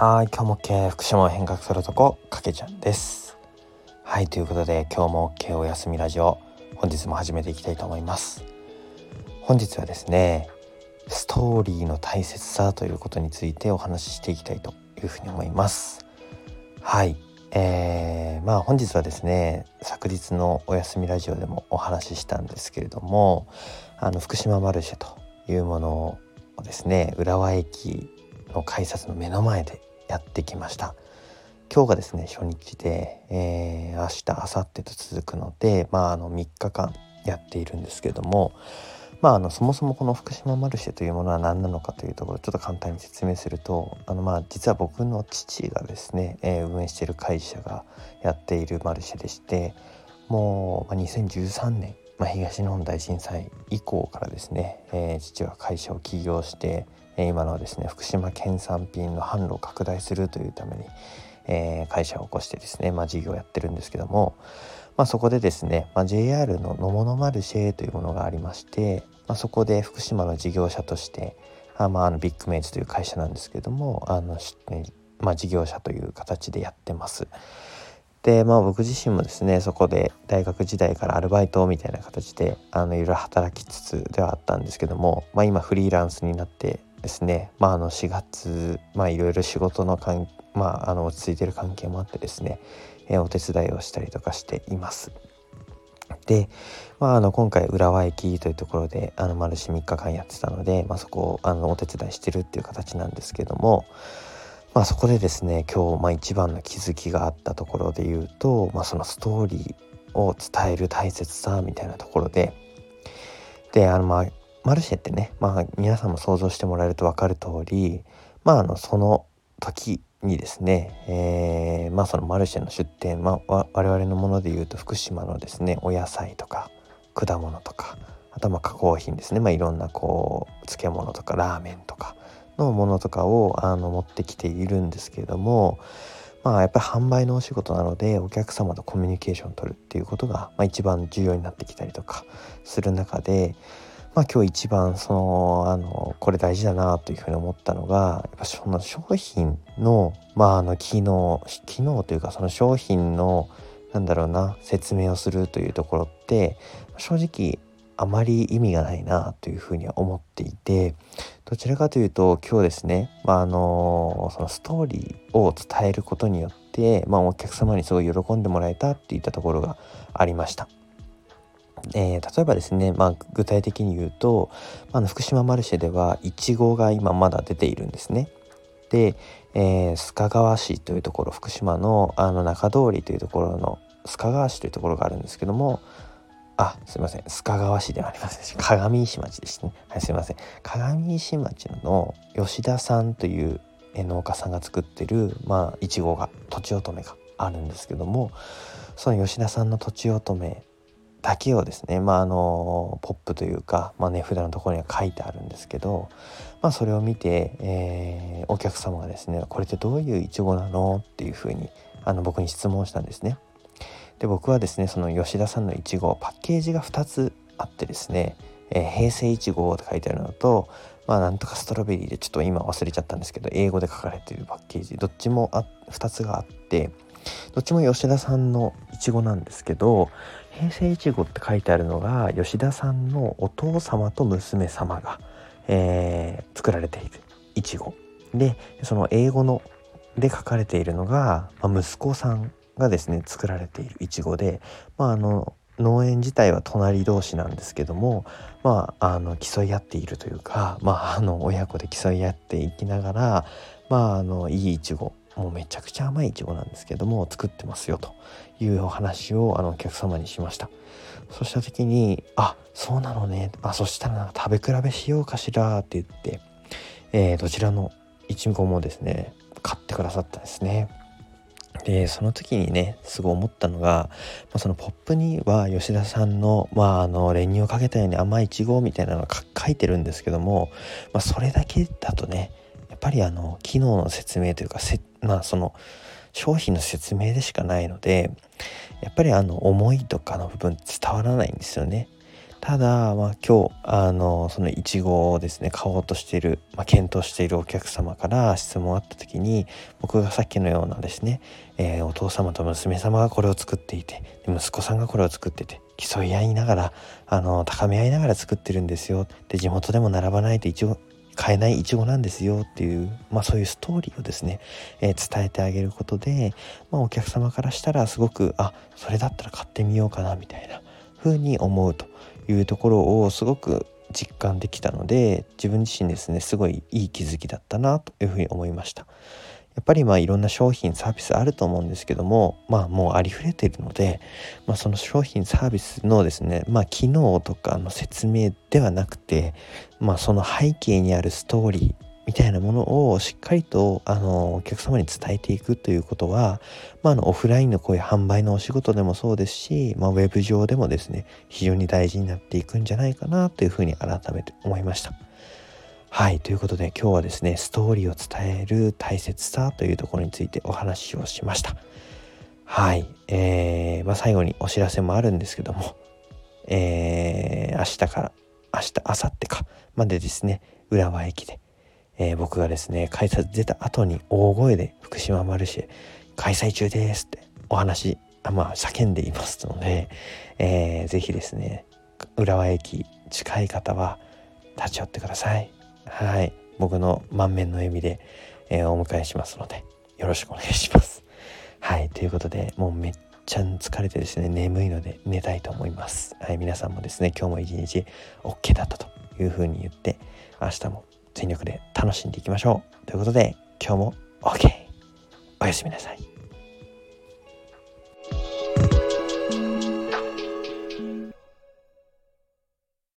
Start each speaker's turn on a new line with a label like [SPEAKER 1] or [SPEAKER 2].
[SPEAKER 1] はい今日も OK 福島を変革するとこかけちゃんです。はいということで今日も OK お休みラジオ本日も始めていきたいと思います。本日はですねストーリーの大切さということについてお話ししていきたいというふうに思います。はいえー、まあ本日はですね昨日のお休みラジオでもお話ししたんですけれどもあの福島マルシェというものをですね浦和駅の改札の目の前でやってきました。今日がですね初日で、えー、明日明後日と続くのでまああの3日間やっているんですけどもまあ、あのそもそもこの福島マルシェというものは何なのかというところちょっと簡単に説明するとあのまあ実は僕の父がですね、えー、運営している会社がやっているマルシェでしてもう、ま、2013年、まあ、東日本大震災以降からですね、えー、父は会社を起業して今のはですね福島県産品の販路を拡大するというために、えー、会社を起こしてですね、まあ、事業をやってるんですけども、まあ、そこでですね、まあ、JR の野物マルシェというものがありまして、まあ、そこで福島の事業者としてあ、まあ、あのビッグメイツという会社なんですけどもあの、まあ、事業者という形でやってます。でまあ僕自身もですねそこで大学時代からアルバイトみたいな形であのいろいろ働きつつではあったんですけども、まあ、今フリーランスになってですねまああの4月まあいろいろ仕事の関まああの落ち着いてる関係もあってですね、えー、お手伝いをしたりとかしています。で、まあ、あの今回浦和駅というところであの丸4 3日間やってたので、まあ、そこをあのお手伝いしてるっていう形なんですけども、まあ、そこでですね今日、まあ、一番の気づきがあったところで言うと、まあ、そのストーリーを伝える大切さみたいなところでであのまあマルシェってね、まあ、皆さんも想像してもらえると分かる通り、まあ、あのその時にですね、えー、まあ、そのマルシェの出店、まあ、我々のものでいうと福島のですねお野菜とか果物とかあとはま加工品ですね、まあ、いろんなこう漬物とかラーメンとかのものとかをあの持ってきているんですけれどもまあやっぱり販売のお仕事なのでお客様とコミュニケーションを取るっていうことが、まあ、一番重要になってきたりとかする中でまあ、今日一番そのあのこれ大事だなというふうに思ったのがやっぱその商品の,、まあ、あの機能機能というかその商品のなんだろうな説明をするというところって正直あまり意味がないなというふうには思っていてどちらかというと今日ですね、まあ、あのそのストーリーを伝えることによって、まあ、お客様にすごい喜んでもらえたっていったところがありました。えー、例えばですね、まあ、具体的に言うと、まあの福島マルシェではいちごが今まだ出ているんですね。で、えー、須賀川市というところ福島のあの中通りというところの須賀川市というところがあるんですけどもあすいません。須賀川市ではありません鏡石町ですね。はいすいません。鏡石町の吉田さんという農家さんが作ってるまあいちごがとちおとめがあるんですけどもその吉田さんのとちおとめだけをですねまああのポップというか、まあ、値札のところには書いてあるんですけど、まあ、それを見て、えー、お客様がですねこれってどういうイチゴなのっていうふうにあの僕に質問したんですね。で僕はですねその吉田さんのいちごパッケージが2つあってですね「えー、平成いちご」って書いてあるのとまあなんとかストロベリーでちょっと今忘れちゃったんですけど英語で書かれているパッケージどっちもあ2つがあってどっちも吉田さんのいちごなんですけど平成いちごって書いてあるのが吉田さんのお父様と娘様が、えー、作られているいちごでその英語ので書かれているのが、まあ、息子さんがですね作られているいちごで、まあ、あの農園自体は隣同士なんですけども、まあ、あの競い合っているというか、まあ、あの親子で競い合っていきながら、まあ、あのいいいちごもうめちゃくちゃ甘いいちごなんですけども作ってますよというお話をあのお客様にしました。そうした時に「あそうなのねあそしたら食べ比べしようかしら」って言って、えー、どちらのいちごもですね買ってくださったんですね。でその時にねすごい思ったのが、まあ、そのポップには吉田さんの,、まあ、あの練乳をかけたように甘いいちごみたいなのが書いてるんですけども、まあ、それだけだとねっぱりあの機能の説明というかまあその商品の説明でしかないのでやっぱりあの思いとかの部分伝わらないんですよね。ただ、まあ、今日あのそのいちごをですね買おうとしている、まあ、検討しているお客様から質問あった時に僕がさっきのようなですね、えー、お父様と娘様がこれを作っていて息子さんがこれを作ってて競い合いながらあの高め合いながら作ってるんですよで地元でも並ばないといちご買えないイチゴなんですよっていう、まあ、そういうストーリーをですね、えー、伝えてあげることで、まあ、お客様からしたらすごくあそれだったら買ってみようかなみたいな風に思うというところをすごく実感できたので自分自身ですねすごいいい気づきだったなというふうに思いました。やっぱりまあいろんな商品サービスあると思うんですけどもまあもうありふれているので、まあ、その商品サービスのですねまあ機能とかの説明ではなくてまあその背景にあるストーリーみたいなものをしっかりとあのお客様に伝えていくということは、まあ、あのオフラインのこういう販売のお仕事でもそうですし、まあ、ウェブ上でもですね非常に大事になっていくんじゃないかなというふうに改めて思いました。はいということで今日はですねストーリーを伝える大切さというところについてお話をしました。はい、えーまあ、最後にお知らせもあるんですけども、えー、明日から明日明後日かまでですね浦和駅でえー、僕がですね改札出た後に大声で福島マルシェ開催中ですってお話あまあ叫んでいますので、えー、ぜひですね浦和駅近い方は立ち寄ってくださいはい。僕の満面の笑みで、えー、お迎えしますのでよろしくお願いします。はい。ということでもうめっちゃ疲れてですね眠いので寝たいと思います。はい。皆さんもですね今日も一日 OK だったというふうに言って明日も全力で楽しんでいきましょう。ということで今日も OK おやすみなさい。